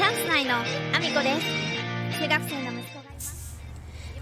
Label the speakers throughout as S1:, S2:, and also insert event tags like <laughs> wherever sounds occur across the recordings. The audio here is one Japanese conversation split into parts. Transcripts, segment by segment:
S1: チャンス内のアミコです。中学生の息子がいます。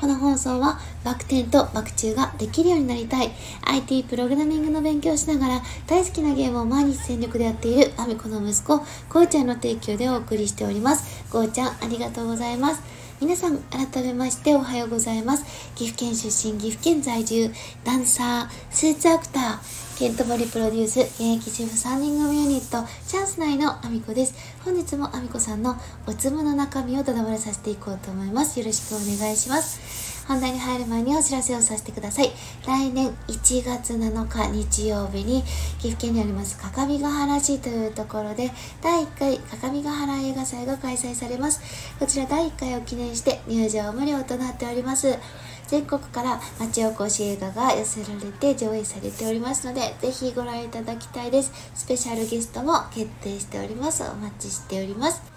S2: この放送はバク転とバク宙ができるようになりたい。IT プログラミングの勉強をしながら大好きなゲームを毎日全力でやっているアミコの息子こうちゃんの提供でお送りしております。こうちゃんありがとうございます。皆さん改めましておはようございます。岐阜県出身岐阜県在住ダンサースーツアクターケントボリプロデュース現役主婦3人組ユニットチャンス内のあみこです。本日もあみこさんのおつむの中身をだだ漏れさせていこうと思います。よろしくお願いします。本題に入る前にお知らせをさせてください。来年1月7日日曜日に岐阜県にあります各務原市というところで第1回各務原映画祭が開催されます。こちら第1回を記念して入場無料となっております。全国から町おこし映画が寄せられて上映されておりますのでぜひご覧いただきたいです。スペシャルゲストも決定しております。お待ちしております。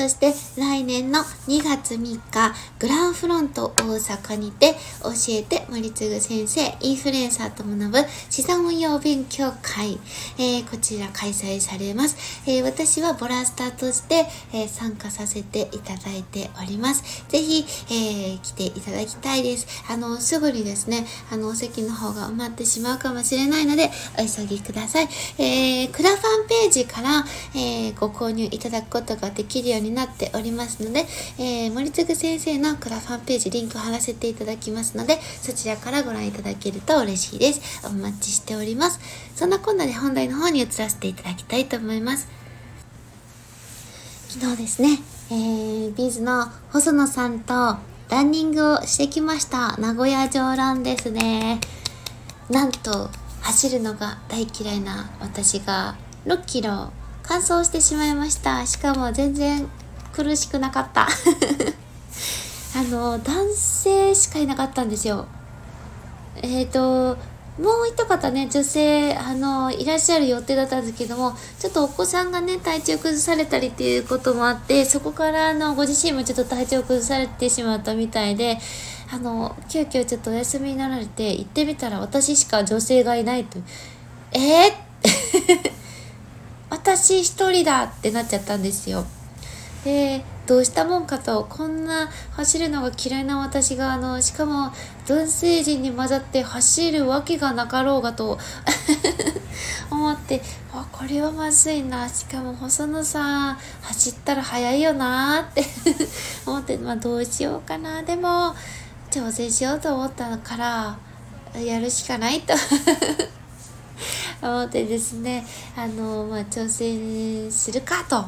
S2: そして来年の2月3日、グランフロント大阪にて教えて森次先生、インフルエンサーと学ぶ資産運用勉強会、えー、こちら開催されます。えー、私はボラスターとして、えー、参加させていただいております。ぜひ、え来ていただきたいです。あの、すぐにですね、あの、お席の方が埋まってしまうかもしれないので、お急ぎください。えークラファンページから、えご購入いただくことができるようにになっておりますので、えー、森次先生のクラファンページリンク貼らせていただきますので、そちらからご覧いただけると嬉しいです。お待ちしております。そんなこんなで本題の方に移らせていただきたいと思います。昨日ですね、えー、ビーズの細野さんとランニングをしてきました。名古屋城ランですね。なんと、走るのが大嫌いな私が6キロ完走してしまいました。しかも全然苦しくなかった。<laughs> あの男性しかいなかったんですよ。えっ、ー、ともう一方ね女性あのいらっしゃる予定だったんですけどもちょっとお子さんがね体調崩されたりっていうこともあってそこからあのご自身もちょっと体調崩されてしまったみたいであの急遽ちょっとお休みになられて行ってみたら私しか女性がいないと。えー、<laughs> 私一人だってなっちゃったんですよ。でどうしたもんかとこんな走るのが嫌いな私があのしかも男性陣に混ざって走るわけがなかろうがと <laughs> 思ってあこれはまずいな。しかも細野さん走ったら速いよなって <laughs> 思って、まあ、どうしようかな。でも挑戦しようと思ったからやるしかないと <laughs> 思ってですねあのまあ挑戦するかと。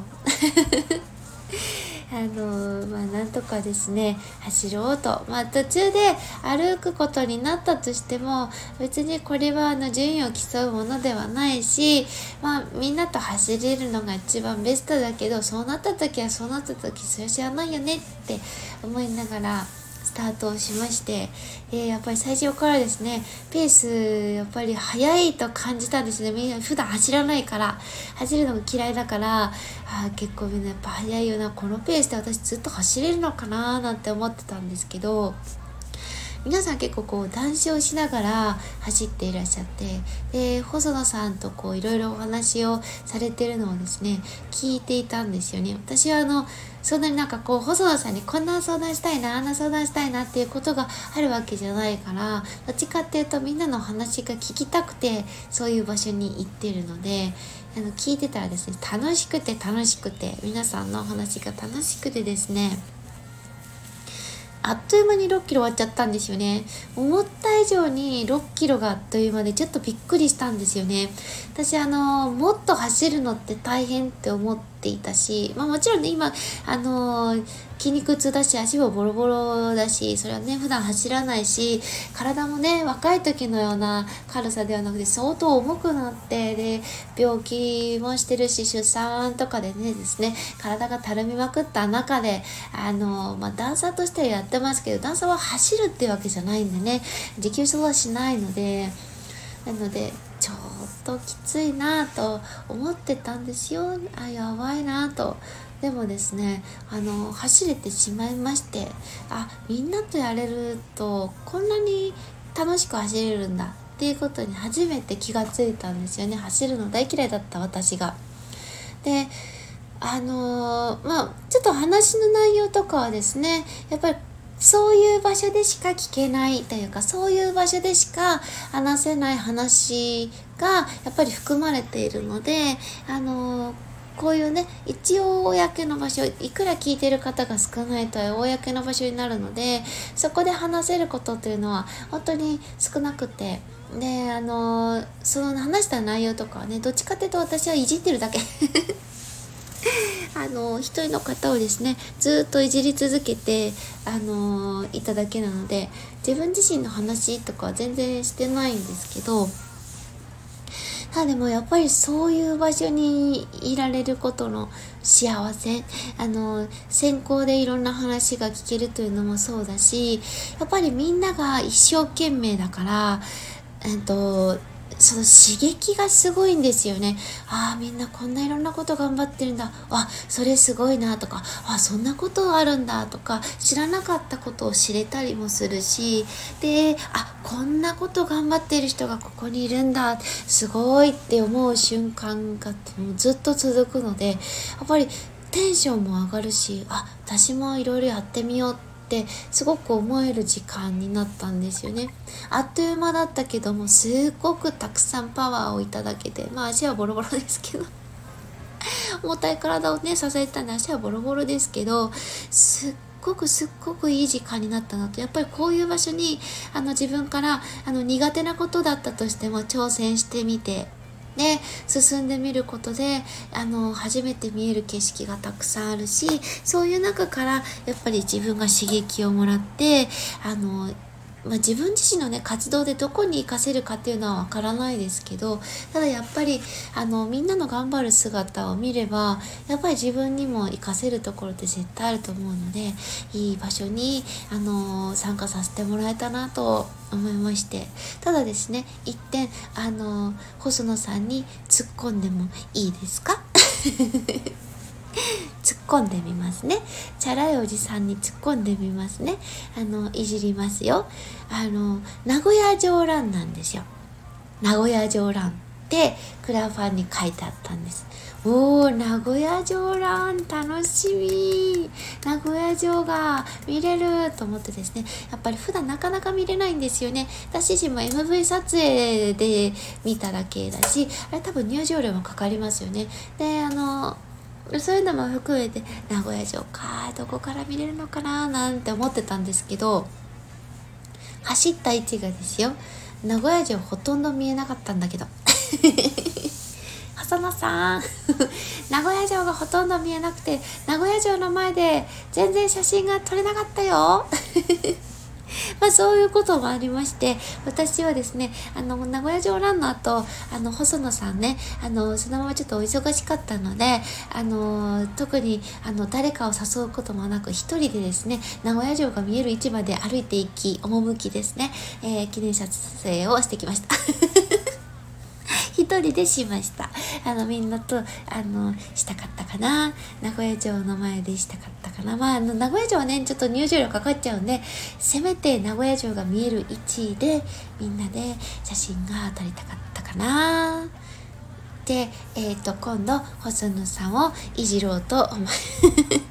S2: <laughs> あのまあなんとかですね走ろうと。まあ途中で歩くことになったとしても別にこれはあの順位を競うものではないしまあみんなと走れるのが一番ベストだけどそうなった時はそうなった時それ知らないよねって思いながらスタートをしまして、えー、やっぱり最初からですね、ペース、やっぱり速いと感じたんですね。みんな普段走らないから、走るのも嫌いだから、あ結構みんなやっぱ速いよな、このペースで私ずっと走れるのかななんて思ってたんですけど、皆さん結構こう談笑しながら走っていらっしゃってで細野さんとこういろいろお話をされてるのをですね聞いていたんですよね。私はあのそんなになんかこう細野さんにこんな相談したいなあんな相談したいなっていうことがあるわけじゃないからどっちかっていうとみんなの話が聞きたくてそういう場所に行ってるのであの聞いてたらですね楽しくて楽しくて皆さんのお話が楽しくてですねあっという間に6キロ終わっちゃったんですよね。思った以上に6キロがあっという間でちょっとびっくりしたんですよね。私あの、もっと走るのって大変って思っていたし、まあもちろんね、今、あの筋肉痛だし、足もボロボロだし、それはね、普段走らないし、体もね、若い時のような軽さではなくて、相当重くなって、で、病気もしてるし、出産とかでね、ですね、体がたるみまくった中で、あの、まあ、ダンサーとしてはやってますけど、ダンサーは走るっていうわけじゃないんでね、持久走はしないので、なので、ちょっときついなと思ってたんですよ。あ、やばいなと。でもですねあの走れてしまいましてあみんなとやれるとこんなに楽しく走れるんだっていうことに初めて気がついたんですよね走るの大嫌いだった私が。であのー、まあちょっと話の内容とかはですねやっぱりそういう場所でしか聞けないというかそういう場所でしか話せない話がやっぱり含まれているのであのこういうね一応公の場所いくら聞いてる方が少ないとは公の場所になるのでそこで話せることというのは本当に少なくてであのその話した内容とかはねどっちかっていうと私はいじってるだけ。あの一人の方をですねずっといじり続けてあのいただけなので自分自身の話とかは全然してないんですけどただでもやっぱりそういう場所にいられることの幸せあの先行でいろんな話が聞けるというのもそうだしやっぱりみんなが一生懸命だからえっとその刺激がすごいんですよね。ああ、みんなこんないろんなこと頑張ってるんだ。あ、それすごいなとか、あ、そんなことあるんだとか、知らなかったことを知れたりもするし、で、あ、こんなこと頑張ってる人がここにいるんだ。すごいって思う瞬間がずっと続くので、やっぱりテンションも上がるし、あ、私もいろいろやってみようってってすごく思える時間になったんですよね。あっという間だったけどもすっごくたくさんパワーをいただけてまあ足はボロボロですけど。重たい体をね支えたんで足はボロボロですけどすっごくすっごくいい時間になったなと。やっぱりこういう場所にあの自分からあの苦手なことだったとしても挑戦してみてで進んでみることであの初めて見える景色がたくさんあるしそういう中からやっぱり自分が刺激をもらってあのまあ、自分自身のね活動でどこに活かせるかっていうのはわからないですけどただやっぱりあのみんなの頑張る姿を見ればやっぱり自分にも活かせるところって絶対あると思うのでいい場所にあの参加させてもらえたなと思いまして。ただですね一点あの細野さんに突っ込んでもいいですか？<laughs> 突っ込んでみますね。チャラいおじさんに突っ込んでみますね。あの、いじりますよ。あの、名古屋城ランなんですよ。名古屋城ランってクラファンに書いてあったんです。おー、名古屋城ラン楽しみ名古屋城が見れると思ってですね、やっぱり普段なかなか見れないんですよね。私自身も MV 撮影で見ただけだし、あれ多分入場料もかかりますよね。で、あの、そういうのも含めて名古屋城かどこから見れるのかななんて思ってたんですけど走った位置がですよ名古屋城ほとんど見えなかったんだけど。<laughs> 細野さん。<laughs> 名古屋城がほとんど見えなくて名古屋城の前で全然写真が撮れなかったよ。<laughs> まあそういうこともありまして、私はですね、あの、名古屋城ランの後、あの、細野さんね、あの、そのままちょっとお忙しかったので、あの、特に、あの、誰かを誘うこともなく、一人でですね、名古屋城が見える位置まで歩いていき、趣ですね、えー、記念撮影をしてきました。一人でしました。あの、みんなと、あの、したかったかな。名古屋城の前でしたかったかな。まあ、あの、名古屋城はね、ちょっと入場料かかっちゃうんで、せめて名古屋城が見える位置で、みんなで写真が撮りたかったかな。で、えっ、ー、と、今度、細野さんをいじろうと思い <laughs>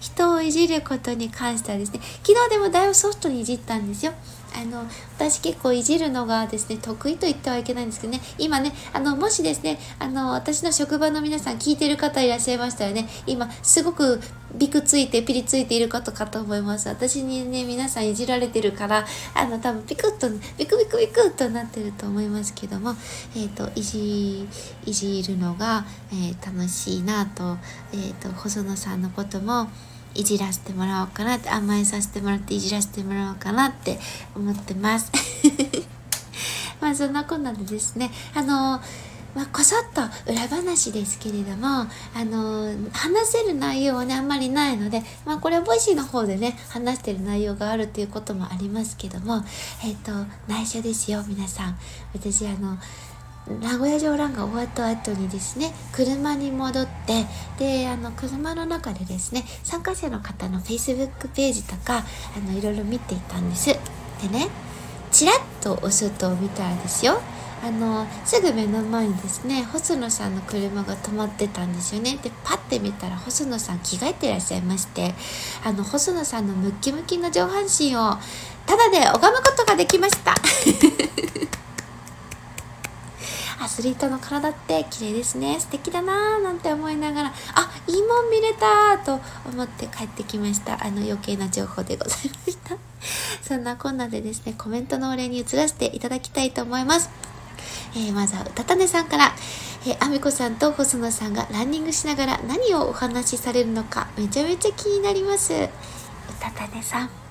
S2: 人をいじることに関してはですね、昨日でもだいぶソフトにいじったんですよ。あの私結構いじるのがですね得意と言ってはいけないんですけどね。今ねあのもしですねあの私の職場の皆さん聞いてる方いらっしゃいましたらね今すごくビクついてピリついていることかと思います。私にね皆さんいじられてるからあの多分ピクッとビクビクビクッとなってると思いますけどもえっ、ー、といじいじるのが、えー、楽しいなと,、えーと細野さんのこともいじらせてもらおうかなって甘えさせてもらっていじらせてもらおうかなって思ってます <laughs> まあそんなこんなでですねあのまあ、こそっと裏話ですけれども、あの話せる内容はね、あんまりないので、まあ、これは Voicy の方でね、話してる内容があるということもありますけども、えっ、ー、と、内緒ですよ、皆さん。私、あの、名古屋城ランが終わった後にですね車に戻ってであの車の中でですね参加者の方の Facebook ページとかあのいろいろ見ていたんです。でねチラッと押すと見たらですよ。あのすぐ目の前にですね細野さんの車が止まってたんですよね。でパッて見たら細野さん着替えてらっしゃいましてあの細野さんのムッキムキの上半身をただで拝むことができました。アスリートの体って綺麗ですね。素敵だなーなんて思いながら。あいいもん見れたと思って帰ってきました。あの余計な情報でございました。<laughs> そんなこんなでですねコメントのお礼に移らせていただきたいと思います。えー、まずはうたたねさんから、えー、あみこさんと細野さんがランニングしながら何をお話しされるのかめちゃめちゃ気になります。うたたねさん。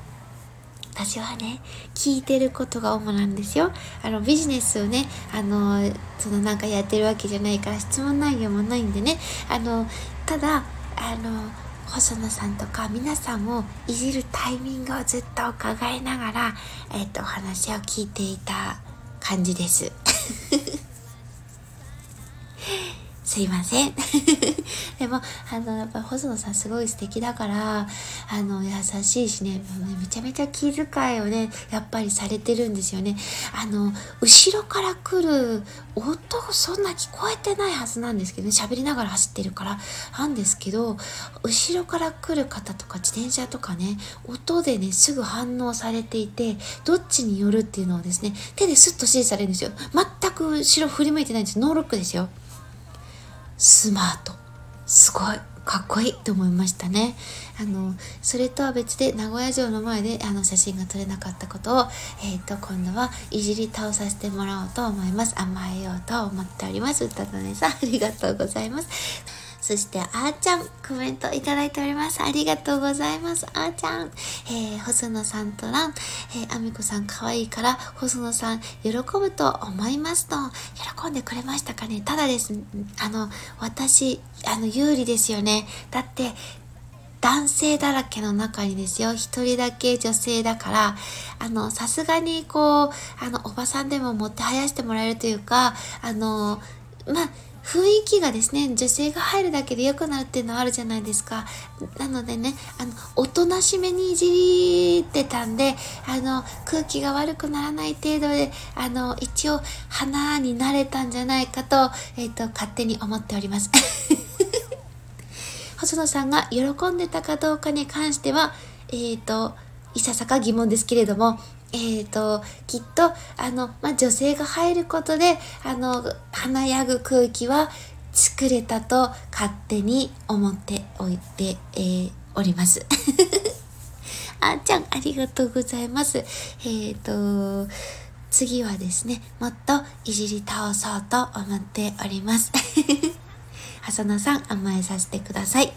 S2: 私はね聞いてることが主なんですよあのビジネスをねあのそのなんかやってるわけじゃないから質問内容もないんでねあのただあの細野さんとか皆さんをいじるタイミングをずっと伺いながら、えっと、お話を聞いていた感じです。すいません。<laughs> でも、あの、やっぱ細野さんすごい素敵だから、あの、優しいしね、めちゃめちゃ気遣いをね、やっぱりされてるんですよね。あの、後ろから来る音、そんな聞こえてないはずなんですけどね、喋りながら走ってるから、なんですけど、後ろから来る方とか自転車とかね、音でね、すぐ反応されていて、どっちによるっていうのをですね、手でスッと指示されるんですよ。全く後ろ振り向いてないんです。ノーロックですよ。スマート。すごい。かっこいいと思いましたね。あのそれとは別で名古屋城の前であの写真が撮れなかったことを、えーと、今度はいじり倒させてもらおうと思います。甘えようと思っております。歌のねさんありがとうございます。そして、あーちゃん、コメントいただいております。ありがとうございます。あーちゃん。えー、細野さんとラン、えー、あみこさん可愛いから、細野さん喜ぶと思いますと、喜んでくれましたかねただです、あの、私、あの、有利ですよね。だって、男性だらけの中にですよ、一人だけ女性だから、あの、さすがにこう、あの、おばさんでも持ってはやしてもらえるというか、あの、まあ、雰囲気がですね、女性が入るだけで良くなるっていうのはあるじゃないですか。なのでね、あの、おとなしめにいじりってたんで、あの、空気が悪くならない程度で、あの、一応、花になれたんじゃないかと、えっ、ー、と、勝手に思っております。<laughs> 細野さんが喜んでたかどうかに関しては、えっ、ー、と、いささか疑問ですけれども、えっ、ー、と、きっと、あの、まあ、女性が入ることで、あの、華やぐ空気は作れたと勝手に思っておいて、えー、おります。<laughs> あーちゃん、ありがとうございます。えっ、ー、と、次はですね、もっといじり倒そうと思っております。<laughs> 浅野さん、甘えさせてください。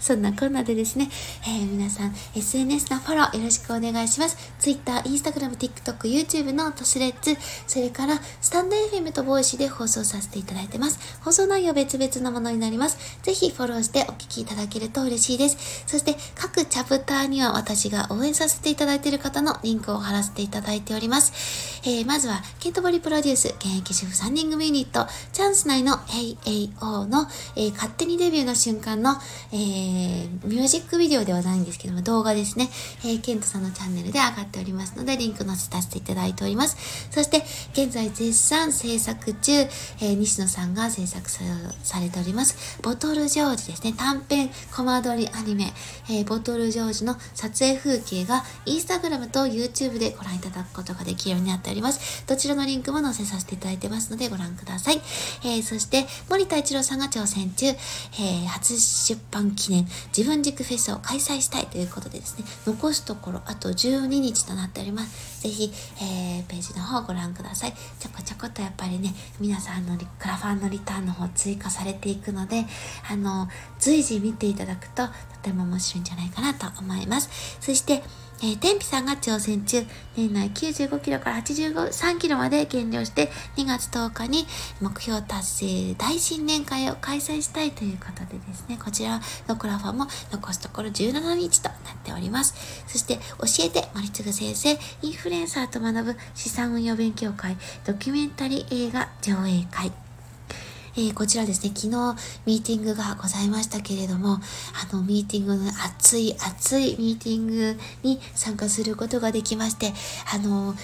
S2: そんなこんなでですね、えー、皆さん SNS のフォローよろしくお願いします。Twitter、Instagram、TikTok、YouTube のと Threads、それからスタンド FM と Voicy で放送させていただいてます。放送内容別々のものになります。ぜひフォローしてお聞きいただけると嬉しいです。そして各チャプターには私が応援させていただいている方のリンクを貼らせていただいております。えー、まずは、ケントモリプロデュース、現役主婦3人組ユニット、チャンス内の AAO の、えー、勝手にデビューの瞬間の、えー、ミュージックビデオではないんですけども、動画ですね、えー、ケントさんのチャンネルで上がっておりますので、リンク載せさせていただいております。そして、現在絶賛制作中、えー、西野さんが制作されております、ボトルジョージですね、短編コマ撮りアニメ、えー、ボトルジョージの撮影風景が、インスタグラムと YouTube でご覧いただくことができるようになっております。どちらのリンクも載せさせていただいてますので、ご覧ください。えー、そして、森田一郎さんが挑戦中、えー、初出版記念自分軸フェスを開催したいということでですね、残すところあと12日となっております。ぜひ、えー、ページの方をご覧ください。ちょこちょことやっぱりね、皆さんのクラファンのリターンの方追加されていくので、あの、随時見ていただくととても面白いんじゃないかなと思います。そして、えー、天日さんが挑戦中、年内95キロから83キロまで減量して、2月10日に目標達成大新年会を開催したいということでですね、こちらのクラファンも残すところ17日となっております。そして、教えて森次先生、インフルエンサーと学ぶ資産運用勉強会、ドキュメンタリー映画上映会、えー、こちらですね、昨日ミーティングがございましたけれども、あの、ミーティングの熱い熱いミーティングに参加することができまして、あの、2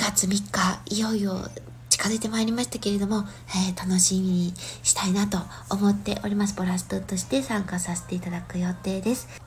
S2: 月3日、いよいよ近づいてまいりましたけれども、えー、楽しみにしたいなと思っております。ボラストとして参加させていただく予定です。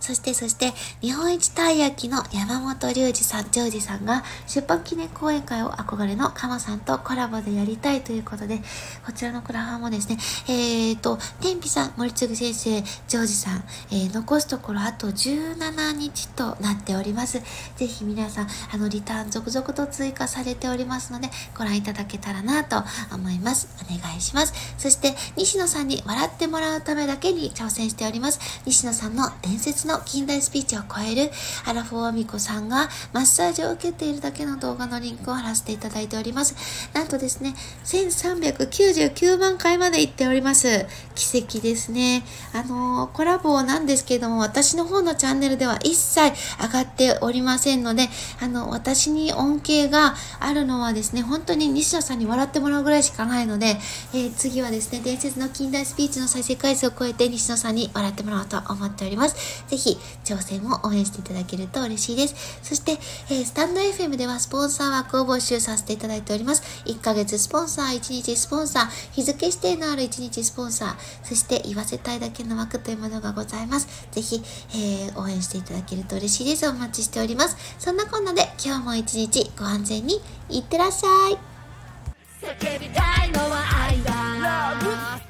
S2: そしてそして、日本一たい焼きの山本隆二さん、ジョージさんが出版記念講演会を憧れのカマさんとコラボでやりたいということで、こちらのクラファンもですね、えーと、天日さん、森次先生、ジョージさん、えー、残すところあと17日となっております。ぜひ皆さん、あの、リターン続々と追加されておりますので、ご覧いただけたらなと思います。お願いします。そして、西野さんに笑ってもらうためだけに挑戦しております。西野さんの伝説のの近代スピーチを超えるアラフォーアミコさんがマッサージを受けているだけの動画のリンクを貼らせていただいております。なんとですね、1399万回まで行っております。奇跡ですね。あのー、コラボなんですけれども、私の方のチャンネルでは一切上がっておりませんので、あの、私に恩恵があるのはですね、本当に西野さんに笑ってもらうぐらいしかないので、えー、次はですね、伝説の近代スピーチの再生回数を超えて西野さんに笑ってもらおうと思っております。ぜひ挑戦を応援していただけると嬉しいです。そして、えー、スタンド FM ではスポンサー枠を募集させていただいております。1ヶ月スポンサー、1日スポンサー、日付指定のある1日スポンサー、そして言わせたいだけの枠というものがございます。ぜひ、えー、応援していただけると嬉しいです。お待ちしております。そんなこんなで今日も一日ご安全にいってらっしゃい。叫びたいのは愛だ